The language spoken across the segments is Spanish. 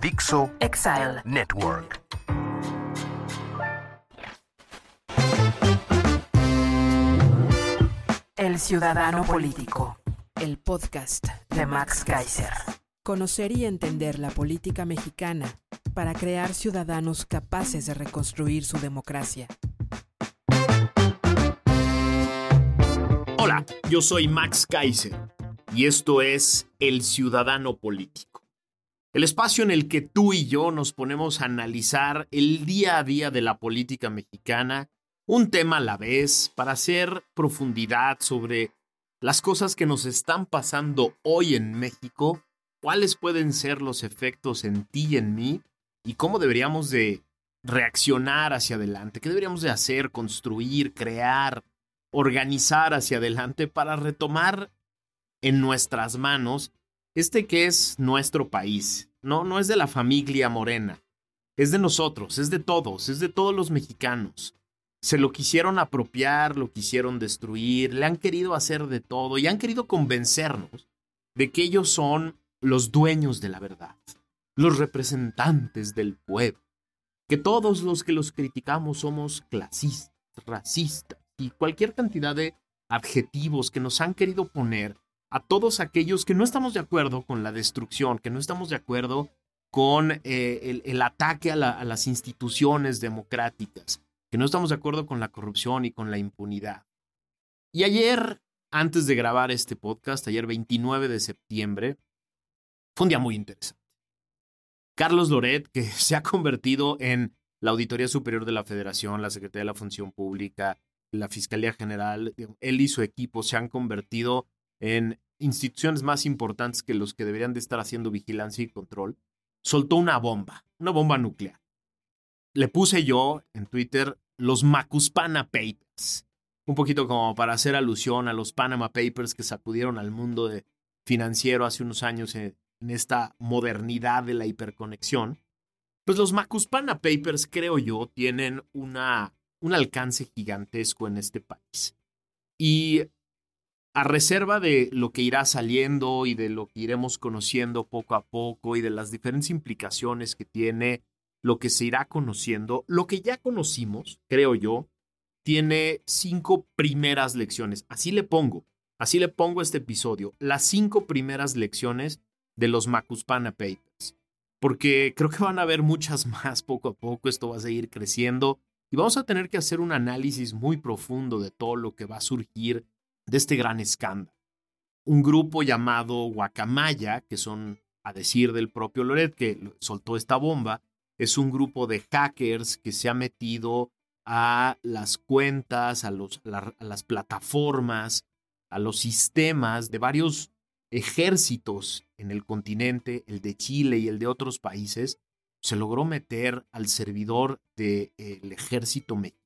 Dixo Exile. Network. El Ciudadano Político. El podcast de Max Kaiser. Conocer y entender la política mexicana para crear ciudadanos capaces de reconstruir su democracia. Hola, yo soy Max Kaiser y esto es El Ciudadano Político. El espacio en el que tú y yo nos ponemos a analizar el día a día de la política mexicana, un tema a la vez, para hacer profundidad sobre las cosas que nos están pasando hoy en México, cuáles pueden ser los efectos en ti y en mí y cómo deberíamos de reaccionar hacia adelante, qué deberíamos de hacer, construir, crear, organizar hacia adelante para retomar en nuestras manos este que es nuestro país. No, no es de la familia morena, es de nosotros, es de todos, es de todos los mexicanos. Se lo quisieron apropiar, lo quisieron destruir, le han querido hacer de todo y han querido convencernos de que ellos son los dueños de la verdad, los representantes del pueblo, que todos los que los criticamos somos clasistas, racistas y cualquier cantidad de adjetivos que nos han querido poner a todos aquellos que no estamos de acuerdo con la destrucción, que no estamos de acuerdo con eh, el, ataque a, la, a las instituciones democráticas, que no estamos de acuerdo con la corrupción y con la impunidad. Y ayer, antes de grabar este podcast, ayer 29 de septiembre, fue un día muy interesante. Carlos Loret, que se ha convertido en la Auditoría Superior de la Federación, la Secretaría de la Función Pública, la Fiscalía General, él y su equipo se han convertido en instituciones más importantes que los que deberían de estar haciendo vigilancia y control, soltó una bomba, una bomba nuclear. Le puse yo en Twitter los Macuspana Papers, un poquito como para hacer alusión a los Panama Papers que sacudieron al mundo financiero hace unos años en, en esta modernidad de la hiperconexión. Pues los Macuspana Papers, creo yo, tienen una, un alcance gigantesco en este país. Y a reserva de lo que irá saliendo y de lo que iremos conociendo poco a poco y de las diferentes implicaciones que tiene lo que se irá conociendo, lo que ya conocimos, creo yo, tiene cinco primeras lecciones. Así le pongo, así le pongo este episodio, las cinco primeras lecciones de los Macuspana Papers, porque creo que van a haber muchas más poco a poco, esto va a seguir creciendo y vamos a tener que hacer un análisis muy profundo de todo lo que va a surgir de este gran escándalo. Un grupo llamado Guacamaya, que son, a decir del propio Loret, que soltó esta bomba, es un grupo de hackers que se ha metido a las cuentas, a, los, a las plataformas, a los sistemas de varios ejércitos en el continente, el de Chile y el de otros países, se logró meter al servidor del ejército mexicano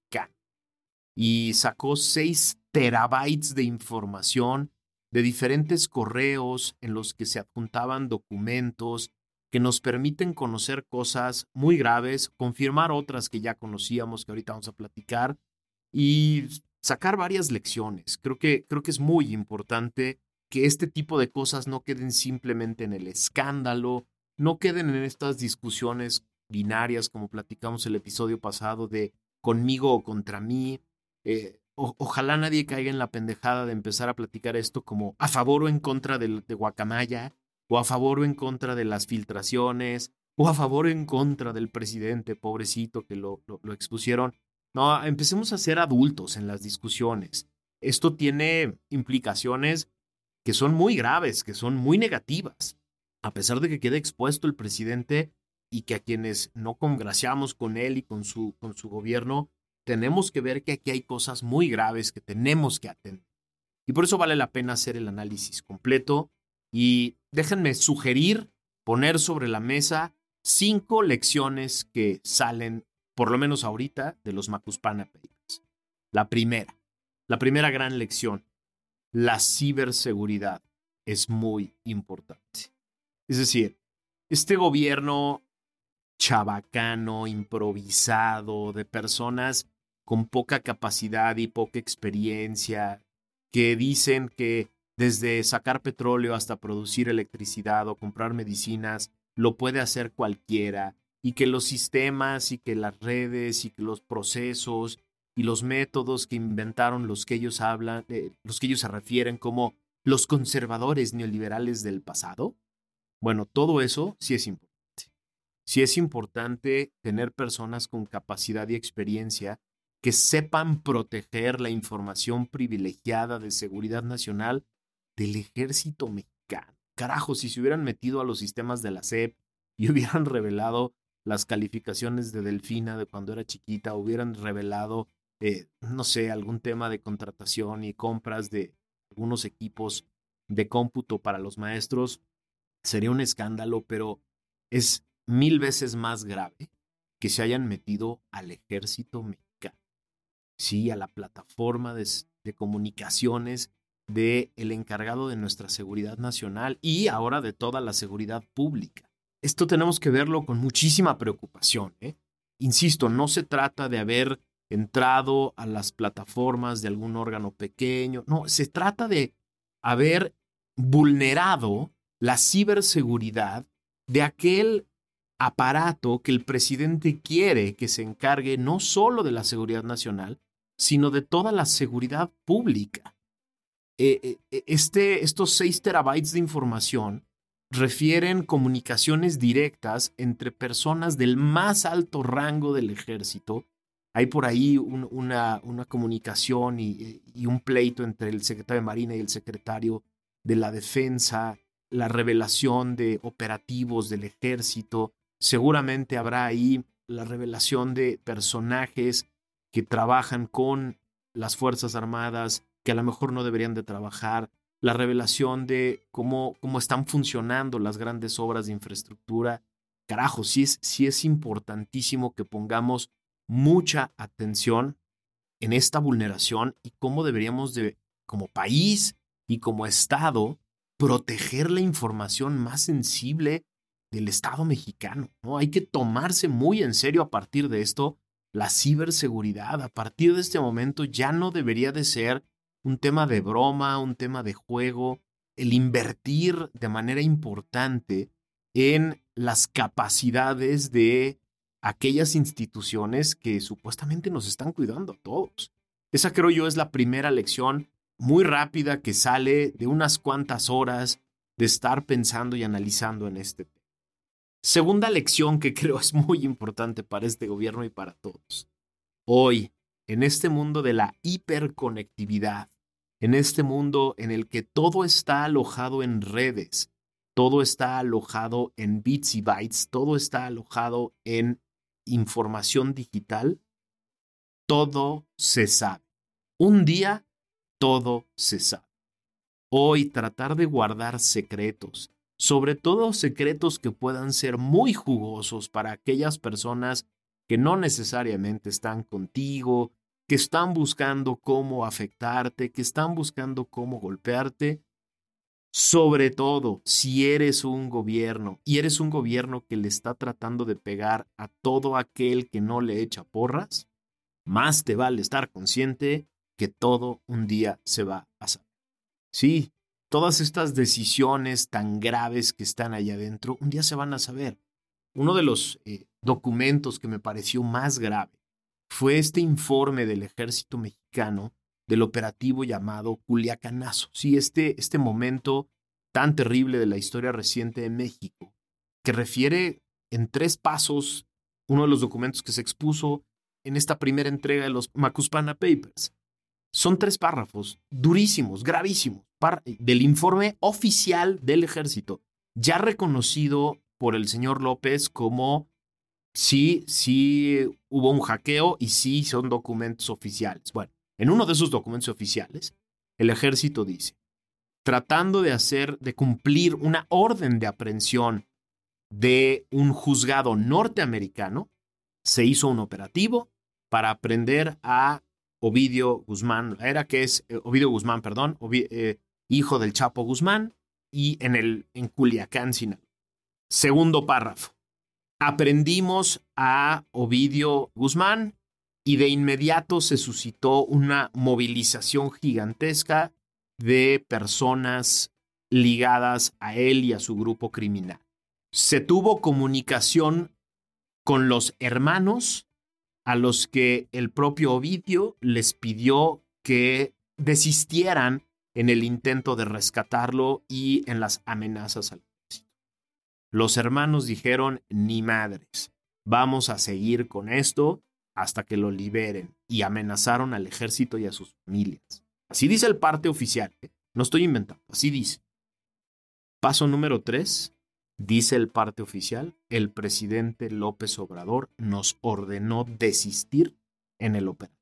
y sacó 6 terabytes de información de diferentes correos en los que se adjuntaban documentos que nos permiten conocer cosas muy graves, confirmar otras que ya conocíamos, que ahorita vamos a platicar, y sacar varias lecciones. Creo que, creo que es muy importante que este tipo de cosas no queden simplemente en el escándalo, no queden en estas discusiones binarias como platicamos el episodio pasado de conmigo o contra mí. Eh, ojalá nadie caiga en la pendejada de empezar a platicar esto como a favor o en contra de, Guacamaya, o a favor o en contra de las filtraciones, o a favor o en contra del presidente, pobrecito, que lo, lo, lo expusieron. No, empecemos a ser adultos en las discusiones. Esto tiene implicaciones que son muy graves, que son muy negativas. A pesar de que quede expuesto el presidente y que a quienes no congraciamos con él y con su, con su gobierno, tenemos que ver que aquí hay cosas muy graves que tenemos que atender. Y por eso vale la pena hacer el análisis completo Y déjenme sugerir, poner sobre la mesa cinco lecciones que salen, por lo menos ahorita, de los Macuspana Papers. La primera, la primera gran lección, la ciberseguridad es muy importante. Es decir, este gobierno chabacano, improvisado, de personas con poca capacidad y poca experiencia, que dicen que desde sacar petróleo hasta producir electricidad o comprar medicinas, lo puede hacer cualquiera, y que los sistemas y que las redes y que los procesos y los métodos que inventaron los que ellos hablan, eh, los que ellos se refieren como los conservadores neoliberales del pasado, bueno, todo eso sí es importante. Sí es importante tener personas con capacidad y experiencia que sepan proteger la información privilegiada de seguridad nacional del ejército mexicano. Carajo, si se hubieran metido a los sistemas de la SEP y hubieran revelado las calificaciones de Delfina de cuando era chiquita, hubieran revelado, eh, no sé, algún tema de contratación y compras de algunos equipos de cómputo para los maestros, sería un escándalo, pero es mil veces más grave que se hayan metido al ejército mexicano. Sí, a la plataforma de, comunicaciones del el encargado de nuestra seguridad nacional y ahora de toda la seguridad pública. Esto tenemos que verlo con muchísima preocupación. ¿eh? Insisto, no se trata de haber entrado a las plataformas de algún órgano pequeño, no, se trata de haber vulnerado la ciberseguridad de aquel aparato que el presidente quiere que se encargue no solo de la seguridad nacional, sino de toda la seguridad pública. Eh, eh, eh, este, estos 6 terabytes de información refieren comunicaciones directas entre personas del más alto rango del ejército. Hay por ahí una, una, comunicación y, y, un pleito entre el secretario de Marina y el secretario de la Defensa, la revelación de operativos del ejército, Seguramente habrá ahí la revelación de personajes que trabajan con las Fuerzas Armadas, que a lo mejor no deberían de trabajar, la revelación de cómo, cómo están funcionando las grandes obras de infraestructura. Carajo, sí es, sí es importantísimo que pongamos mucha atención en esta vulneración y cómo deberíamos de, como país y como Estado, proteger la información más sensible del Estado mexicano. ¿no? Hay que tomarse muy en serio a partir de esto la ciberseguridad. A partir de este momento ya no debería de ser un tema de broma, un tema de juego, el invertir de manera importante en las capacidades de aquellas instituciones que supuestamente nos están cuidando a todos. Esa creo yo es la primera lección muy rápida que sale de unas cuantas horas de estar pensando y analizando en este. Segunda lección que creo es muy importante para este gobierno y para todos. Hoy, en este mundo de la hiperconectividad, en este mundo en el que todo está alojado en redes, todo está alojado en bits y bytes, todo está alojado en información digital, todo se sabe. Un día, todo se sabe. Hoy tratar de guardar secretos, sobre todo secretos que puedan ser muy jugosos para aquellas personas que no necesariamente están contigo, que están buscando cómo afectarte, que están buscando cómo golpearte. Sobre todo, si eres un gobierno y eres un gobierno que le está tratando de pegar a todo aquel que no le echa porras, más te vale estar consciente que todo un día se va a saber. Sí, todas estas decisiones tan graves que están allá adentro, un día se van a saber. Uno de los eh, documentos que me pareció más grave fue este informe del ejército mexicano del operativo llamado Culiacanazo. Sí, este, este momento tan terrible de la historia reciente de México, que refiere en tres pasos uno de los documentos que se expuso en esta primera entrega de los Macuspana Papers. Son tres párrafos durísimos, gravísimos, del informe oficial del ejército, ya reconocido por el señor López como sí, sí hubo un hackeo y sí son documentos oficiales. Bueno, en uno de esos documentos oficiales, el ejército dice, tratando de hacer, de cumplir una orden de aprehensión de un juzgado norteamericano, se hizo un operativo para aprender a Ovidio Guzmán, era que es eh, Ovidio Guzmán, perdón, eh, hijo del Chapo Guzmán, y en, el, en Culiacán, Sinaloa. Segundo párrafo. Aprendimos a Ovidio Guzmán y de inmediato se suscitó una movilización gigantesca de personas ligadas a él y a su grupo criminal. Se tuvo comunicación con los hermanos a los que el propio Ovidio les pidió que desistieran en el intento de rescatarlo y en las amenazas al ejército. Los hermanos dijeron, ni madres, vamos a seguir con esto hasta que lo liberen y amenazaron al ejército y a sus familias. Así dice el parte oficial, ¿eh? no estoy inventando, así dice. Paso número tres, dice el parte oficial, el presidente López Obrador nos ordenó desistir en el operativo.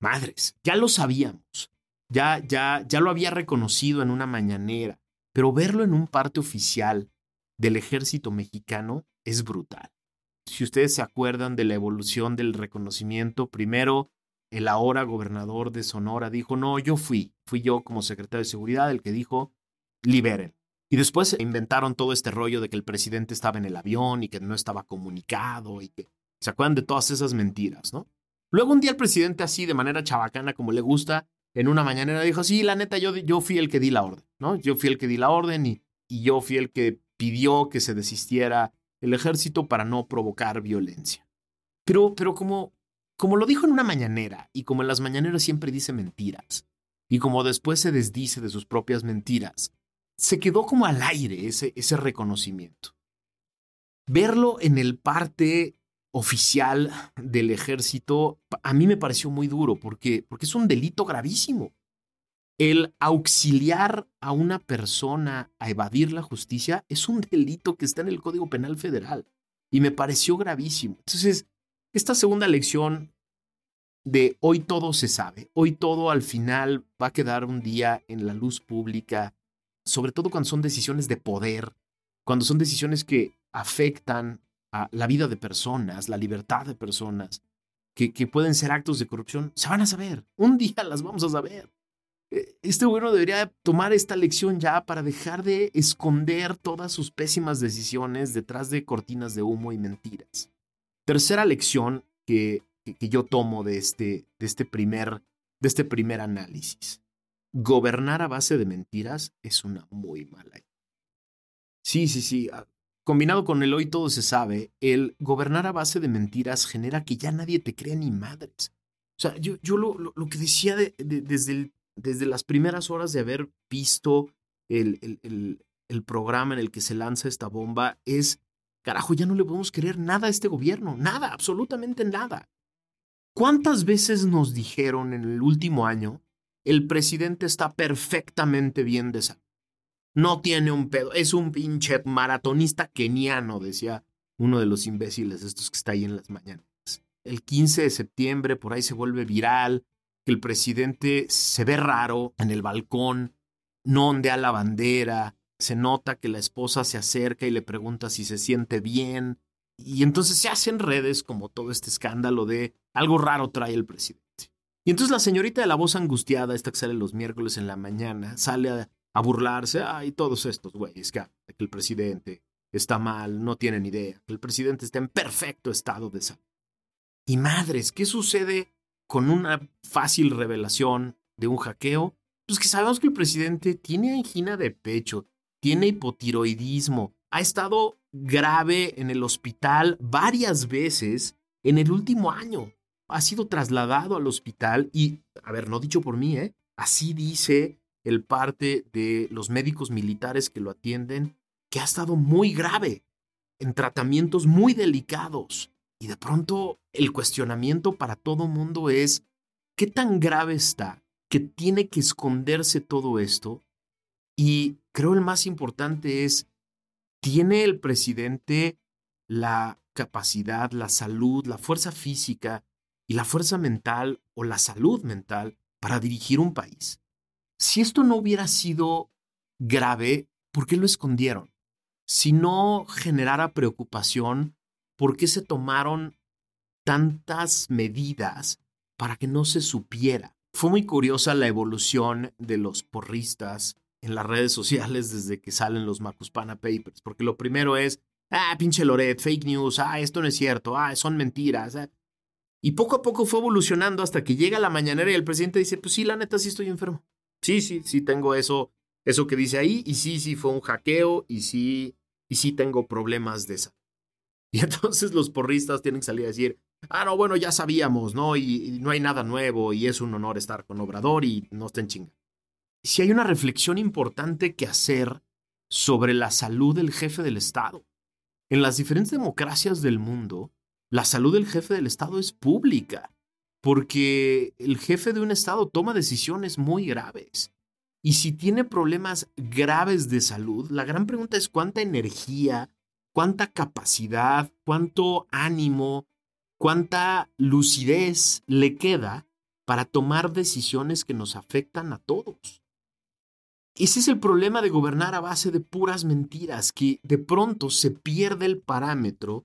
Madres, ya lo sabíamos, ya, ya, ya lo había reconocido en una mañanera, pero verlo en un parte oficial del ejército mexicano es brutal. Si ustedes se acuerdan de la evolución del reconocimiento, primero el ahora gobernador de Sonora dijo, no, yo fui, fui yo como secretario de seguridad el que dijo, liberen. Y después inventaron todo este rollo de que el presidente estaba en el avión y que no estaba comunicado y que se acuerdan de todas esas mentiras, ¿no? Luego un día el presidente así, de manera chabacana como le gusta, en una mañanera dijo, sí, la neta, yo, yo fui el que di la orden, ¿no? Yo fui el que di la orden y, y yo fui el que pidió que se desistiera el ejército para no provocar violencia. Pero, pero como, como lo dijo en una mañanera y como en las mañaneras siempre dice mentiras, y como después se desdice de sus propias mentiras, se quedó como al aire ese, ese reconocimiento. Verlo en el parte oficial del ejército, a mí me pareció muy duro porque, porque es un delito gravísimo. El auxiliar a una persona a evadir la justicia es un delito que está en el Código Penal Federal y me pareció gravísimo. Entonces, esta segunda lección de hoy todo se sabe, hoy todo al final va a quedar un día en la luz pública, sobre todo cuando son decisiones de poder, cuando son decisiones que afectan a la vida de personas, la libertad de personas, que, que pueden ser actos de corrupción, se van a saber. Un día las vamos a saber. E, este gobierno debería tomar esta lección ya para dejar de esconder todas sus pésimas decisiones detrás de cortinas de humo y mentiras. Tercera lección que, que, yo tomo de este, de, este primer, de este primer análisis. Gobernar a base de mentiras es una muy mala idea. Sí, sí, sí. Ah, combinado con el hoy todo se sabe, el gobernar a base de mentiras genera que ya nadie te crea ni madres. O sea, yo, yo lo, lo, que decía desde, desde las primeras horas de haber visto el, el, el, programa en el que se lanza esta bomba es, carajo, ya no le podemos creer nada a este gobierno, nada, absolutamente nada. ¿Cuántas veces nos dijeron en el último año, el presidente está perfectamente bien de salud? No tiene un pedo. Es un pinche maratonista keniano, decía uno de los imbéciles estos que está ahí en las mañanas. El 15 de septiembre por ahí se vuelve viral que el presidente se ve raro en el balcón, no ondea la bandera, se nota que la esposa se acerca y le pregunta si se siente bien. Y entonces se hacen redes como todo este escándalo de algo raro trae el presidente. Y entonces la señorita de la voz angustiada, esta que sale los miércoles en la mañana, sale a, burlarse, ay, todos estos güeyes, que, que el presidente está mal, no tienen idea, que el presidente está en perfecto estado de salud. Y madres, ¿qué sucede con una fácil revelación de un hackeo? Pues que sabemos que el presidente tiene angina de pecho, tiene hipotiroidismo, ha estado grave en el hospital varias veces en el último año. Ha sido trasladado al hospital y, a ver, no dicho por mí, ¿eh? Así dice el parte de los médicos militares que lo atienden, que ha estado muy grave, en tratamientos muy delicados. Y de pronto el cuestionamiento para todo mundo es, ¿qué tan grave está que tiene que esconderse todo esto? Y creo el más importante es, ¿tiene el presidente la capacidad, la salud, la fuerza física y la fuerza mental o la salud mental para dirigir un país? si esto no hubiera sido grave, ¿por qué lo escondieron? Si no generara preocupación, ¿por qué se tomaron tantas medidas para que no se supiera? Fue muy curiosa la evolución de los porristas en las redes sociales desde que salen los Macuspana Papers, porque lo primero es, ah, pinche Loret, fake news, ah, esto no es cierto, ah, son mentiras. Ah". Y poco a poco fue evolucionando hasta que llega la mañanera y el presidente dice, pues sí, la neta sí estoy enfermo. Sí, sí, sí tengo eso, eso que dice ahí, y sí, sí fue un hackeo, y sí, y sí tengo problemas de esa. Y entonces los porristas tienen que salir a decir, ah, no, bueno, ya sabíamos, ¿no? Y, no hay nada nuevo, y es un honor estar con Obrador, y no estén chingando si hay una reflexión importante que hacer sobre la salud del jefe del Estado. En las diferentes democracias del mundo, la salud del jefe del Estado es pública, porque el jefe de un Estado toma decisiones muy graves. Y si tiene problemas graves de salud, la gran pregunta es cuánta energía, cuánta capacidad, cuánto ánimo, cuánta lucidez le queda para tomar decisiones que nos afectan a todos. Ese es el problema de gobernar a base de puras mentiras, que de pronto se pierde el parámetro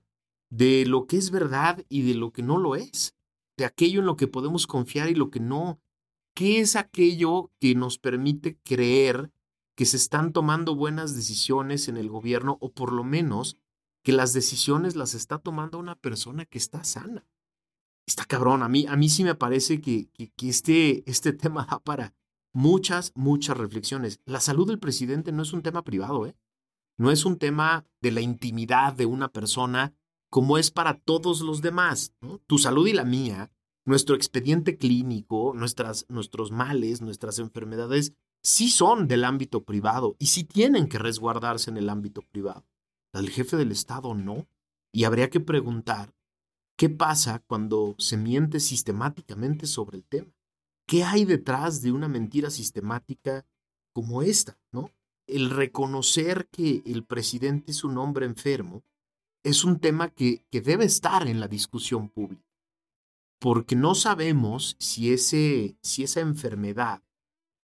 de lo que es verdad y de lo que no lo es, de aquello en lo que podemos confiar y lo que no. ¿Qué es aquello que nos permite creer que se están tomando buenas decisiones en el gobierno o por lo menos que las decisiones las está tomando una persona que está sana? Está cabrón, a mí, a mí sí me parece que, que, este, este tema da para, muchas, muchas reflexiones. La salud del presidente no es un tema privado, ¿eh? No es un tema de la intimidad de una persona como es para todos los demás. Tu salud y la mía, nuestro expediente clínico, nuestras, nuestros males, nuestras enfermedades, sí son del ámbito privado y sí tienen que resguardarse en el ámbito privado. Del jefe del Estado no. Y habría que preguntar, ¿qué pasa cuando se miente sistemáticamente sobre el tema? ¿Qué hay detrás de una mentira sistemática como esta? ¿no? El reconocer que el presidente es un hombre enfermo es un tema que, que debe estar en la discusión pública, porque no sabemos si, ese, si esa enfermedad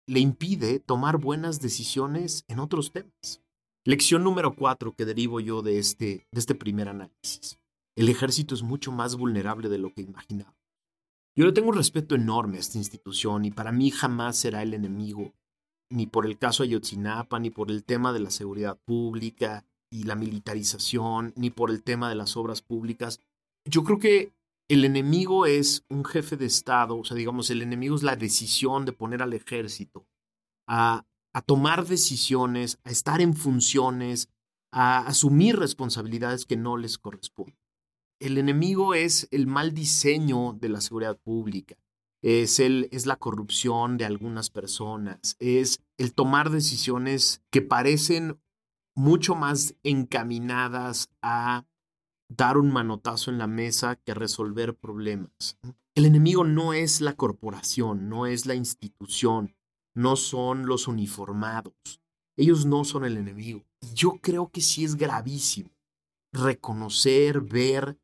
le impide tomar buenas decisiones en otros temas. Lección número cuatro que derivo yo de este, de este primer análisis. El ejército es mucho más vulnerable de lo que imaginaba. Yo le tengo un respeto enorme a esta institución y para mí jamás será el enemigo, ni por el caso Ayotzinapa, ni por el tema de la seguridad pública y la militarización, ni por el tema de las obras públicas. Yo creo que el enemigo es un jefe de Estado, o sea, digamos, el enemigo es la decisión de poner al ejército a, a tomar decisiones, a estar en funciones, a asumir responsabilidades que no les corresponden el enemigo es el mal diseño de la seguridad pública, es, el, es la corrupción de algunas personas, es el tomar decisiones que parecen mucho más encaminadas a dar un manotazo en la mesa que resolver problemas. El enemigo no es la corporación, no es la institución, no son los uniformados. Ellos no son el enemigo. Yo creo que sí es gravísimo reconocer, ver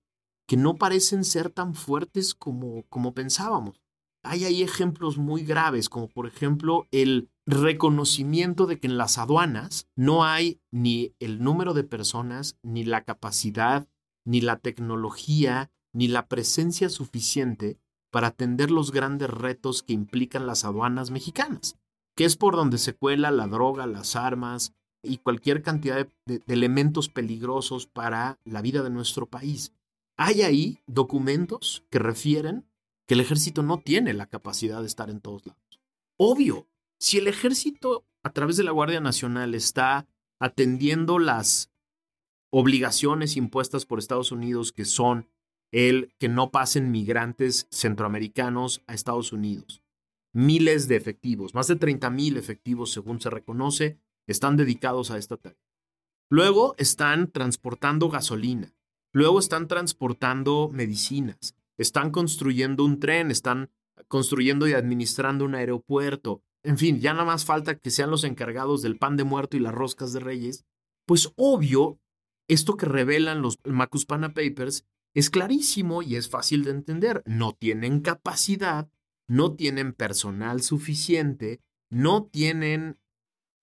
que no parecen ser tan fuertes como, como pensábamos. Hay ahí ejemplos muy graves, como por ejemplo el reconocimiento de que en las aduanas no hay ni el número de personas, ni la capacidad, ni la tecnología, ni la presencia suficiente para atender los grandes retos que implican las aduanas mexicanas, que es por donde se cuela la droga, las armas y cualquier cantidad de, elementos peligrosos para la vida de nuestro país. Hay ahí documentos que refieren que el ejército no tiene la capacidad de estar en todos lados. Obvio, si el ejército a través de la Guardia Nacional está atendiendo las obligaciones impuestas por Estados Unidos, que son el que no pasen migrantes centroamericanos a Estados Unidos. Miles de efectivos, más de 30 mil efectivos según se reconoce, están dedicados a esta tarea. Luego están transportando gasolina, Luego están transportando medicinas, están construyendo un tren, están construyendo y administrando un aeropuerto. En fin, ya nada más falta que sean los encargados del pan de muerto y las roscas de reyes. Pues obvio, esto que revelan los Macuspana Papers es clarísimo y es fácil de entender. No tienen capacidad, no tienen personal suficiente no tienen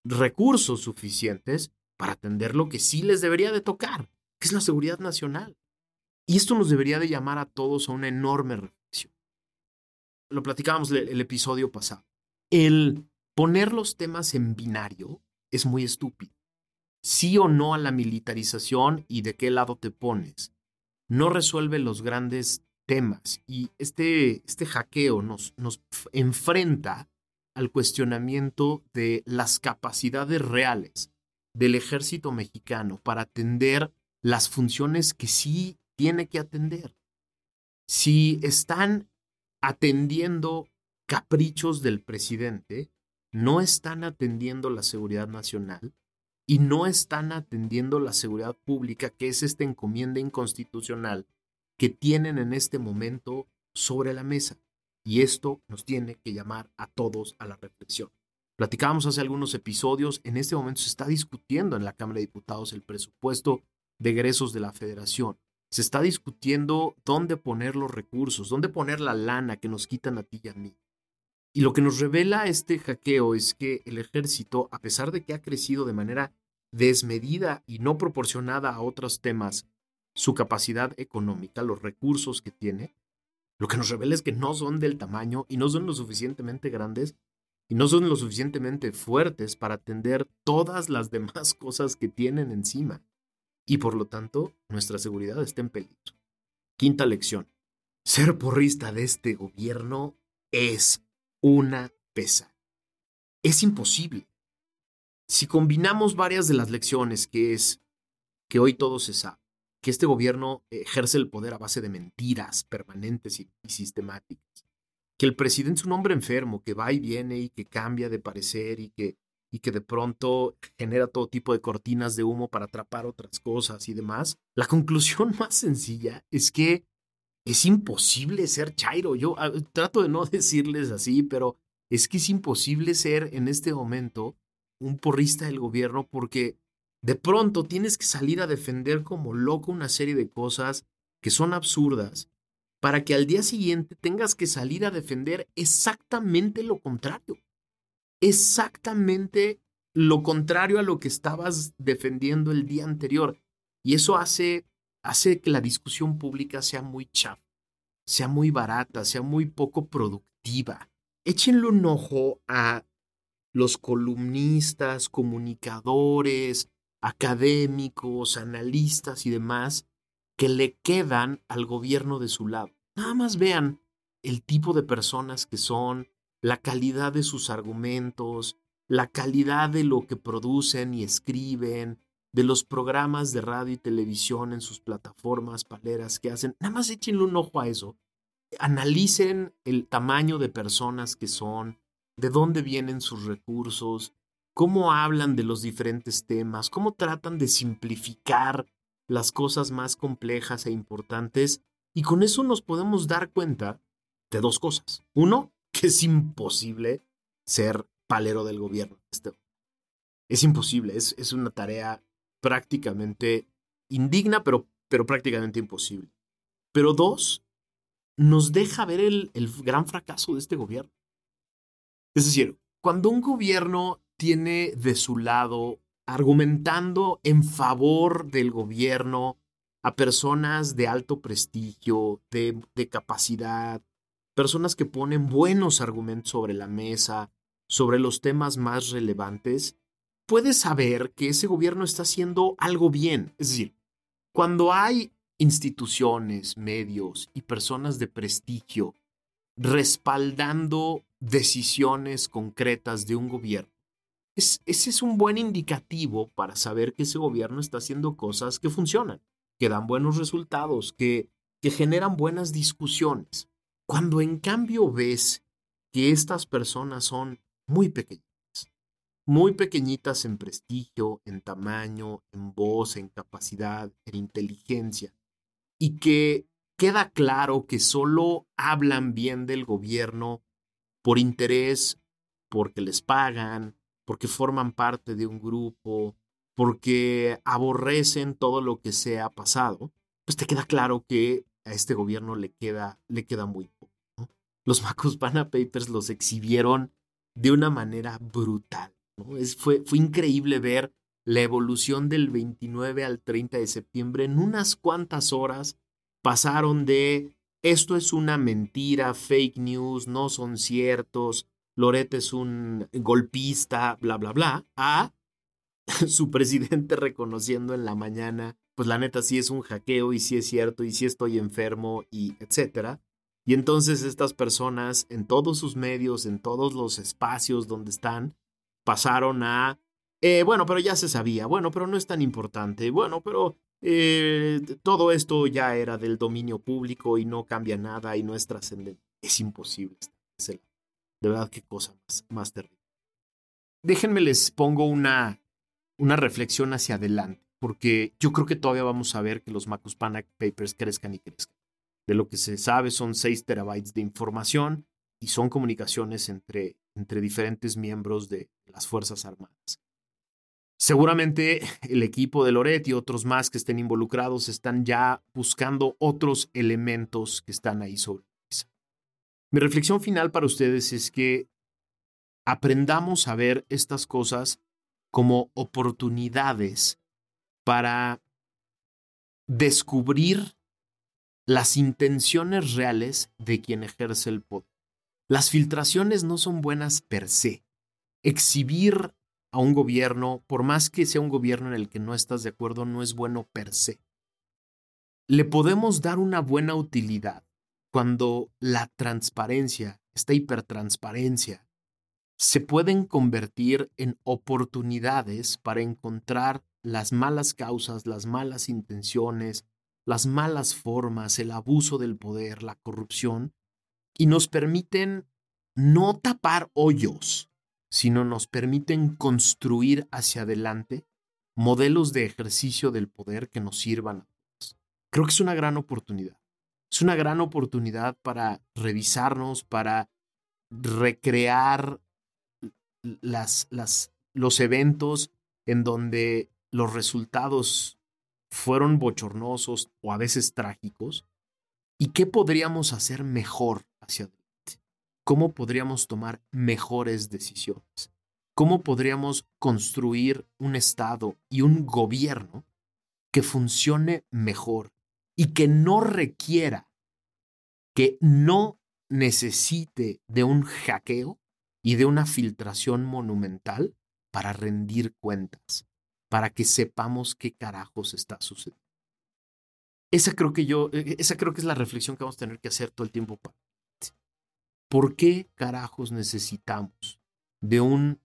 recursos suficientes para atender lo que sí les debería de tocar, que es la seguridad nacional. Y esto nos debería de llamar a todos a una enorme reflexión. Lo platicábamos el, el episodio pasado. El poner los temas en binario es muy estúpido. Sí o no a la militarización y de qué lado te pones. No resuelve los grandes temas y este, este hackeo nos, nos enfrenta al cuestionamiento de las capacidades reales del ejército mexicano para atender las funciones que sí tiene que atender. Si están atendiendo caprichos del presidente, no están atendiendo la seguridad nacional y no están atendiendo la seguridad pública, que es esta encomienda inconstitucional que tienen en este momento sobre la mesa. Y esto nos tiene que llamar a todos a la reflexión. Platicábamos hace algunos episodios, en este momento se está discutiendo en la Cámara de Diputados el presupuesto de egresos de la federación. Se está discutiendo dónde poner los recursos, dónde poner la lana que nos quitan a ti y a mí. Y lo que nos revela este hackeo es que el ejército, a pesar de que ha crecido de manera desmedida y no proporcionada a otros temas su capacidad económica, los recursos que tiene, lo que nos revela es que no son del tamaño y no son lo suficientemente grandes y no son lo suficientemente fuertes para atender todas las demás cosas que tienen encima. Y por lo tanto, nuestra seguridad está en peligro. Quinta lección. Ser porrista de este gobierno es una pesa. Es imposible. Si combinamos varias de las lecciones que es que hoy todo se sabe, que este gobierno ejerce el poder a base de mentiras permanentes y, sistemáticas. Que el presidente es un hombre enfermo que va y viene y que cambia de parecer y que, y que de pronto genera todo tipo de cortinas de humo para atrapar otras cosas y demás. La conclusión más sencilla es que es imposible ser Chairo. Yo ah, trato de no decirles así, pero es que es imposible ser en este momento un porrista del gobierno porque de pronto tienes que salir a defender como loco una serie de cosas que son absurdas para que al día siguiente tengas que salir a defender exactamente lo contrario. Exactamente lo contrario a lo que estabas defendiendo el día anterior. Y eso hace, hace que la discusión pública sea muy chafa, sea muy barata, sea muy poco productiva. Échenle un ojo a los columnistas, comunicadores, académicos, analistas y demás que le quedan al gobierno de su lado. Nada más vean el tipo de personas que son, la calidad de sus argumentos, la calidad de lo que producen y escriben, de los programas de radio y televisión en sus plataformas paleras que hacen. Nada más échenle un ojo a eso. Analicen el tamaño de personas que son, de dónde vienen sus recursos, cómo hablan de los diferentes temas, cómo tratan de simplificar las cosas más complejas e importantes. Y con eso nos podemos dar cuenta de dos cosas. Uno, que es imposible ser palero del gobierno. Es imposible, es, es una tarea prácticamente indigna, pero, pero prácticamente imposible. Pero dos, nos deja ver el, el gran fracaso de este gobierno. Es decir, cuando un gobierno tiene de su lado, argumentando en favor del gobierno a personas de alto prestigio, de, de capacidad, personas que ponen buenos argumentos sobre la mesa, sobre los temas más relevantes, puedes saber que ese gobierno está haciendo algo bien. Es decir, cuando hay instituciones, medios y personas de prestigio respaldando decisiones concretas de un gobierno, ese es un buen indicativo para saber que ese gobierno está haciendo cosas que funcionan, que dan buenos resultados, que, generan buenas discusiones. Cuando en cambio ves que estas personas son muy pequeñitas, muy pequeñitas en prestigio, en tamaño, en voz, en capacidad, en inteligencia, y que queda claro que solo hablan bien del gobierno por interés, porque les pagan, porque forman parte de un grupo, porque aborrecen todo lo que se ha pasado, pues te queda claro que a este gobierno le queda, le queda muy poco. Los Macuspana Papers los exhibieron de una manera brutal. Es, fue, fue increíble ver la evolución del 29 al 30 de septiembre en unas cuantas horas. Pasaron de esto es una mentira, fake news, no son ciertos, Loret es un golpista, bla, bla, bla, a su presidente reconociendo en la mañana, pues la neta sí es un hackeo y sí es cierto y sí estoy enfermo y etcétera. Y entonces estas personas en todos sus medios, en todos los espacios donde están, pasaron a, eh, bueno, pero ya se sabía, bueno, pero no es tan importante, bueno, pero eh, todo esto ya era del dominio público y no cambia nada y no es trascendente. Es imposible. de verdad, qué cosa más, más terrible. Déjenme les pongo una, una reflexión hacia adelante, porque yo creo que todavía vamos a ver que los Macuspana Papers crezcan y crezcan. De lo que se sabe son 6 terabytes de información y son comunicaciones entre, entre diferentes miembros de las Fuerzas Armadas. Seguramente el equipo de Loret y otros más que estén involucrados están ya buscando otros elementos que están ahí sobre la mesa. Mi reflexión final para ustedes es que aprendamos a ver estas cosas como oportunidades para descubrir las intenciones reales de quien ejerce el poder. Las filtraciones no son buenas per se. Exhibir a un gobierno, por más que sea un gobierno en el que no estás de acuerdo, no es bueno per se. Le podemos dar una buena utilidad cuando la transparencia, esta hipertransparencia, se pueden convertir en oportunidades para encontrar las malas causas, las malas intenciones, las malas formas, el abuso del poder, la corrupción, y nos permiten no tapar hoyos, sino nos permiten construir hacia adelante modelos de ejercicio del poder que nos sirvan a todos. Creo que es una gran oportunidad. Es una gran oportunidad para revisarnos, para recrear las, los eventos en donde los resultados fueron bochornosos o a veces trágicos? ¿Y qué podríamos hacer mejor hacia adelante? ¿Cómo podríamos tomar mejores decisiones? ¿Cómo podríamos construir un Estado y un gobierno que funcione mejor y que no requiera, que no necesite de un hackeo y de una filtración monumental para rendir cuentas? para que sepamos qué carajos está sucediendo. Esa creo que yo, e, e, esa creo que es la reflexión que vamos a tener que hacer todo el tiempo. ¿Por qué carajos necesitamos de un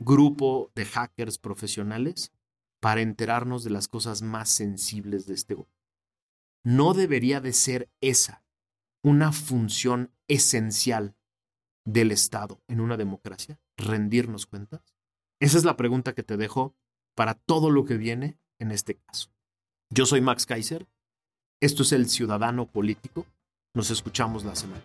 grupo de hackers profesionales para enterarnos de las cosas más sensibles de este gobierno? No debería de ser esa una función esencial del Estado en una democracia, rendirnos cuentas. Esa es la pregunta que te dejo para todo lo que viene en este caso. Yo soy Max Kaiser, esto es El Ciudadano Político, nos escuchamos la semana.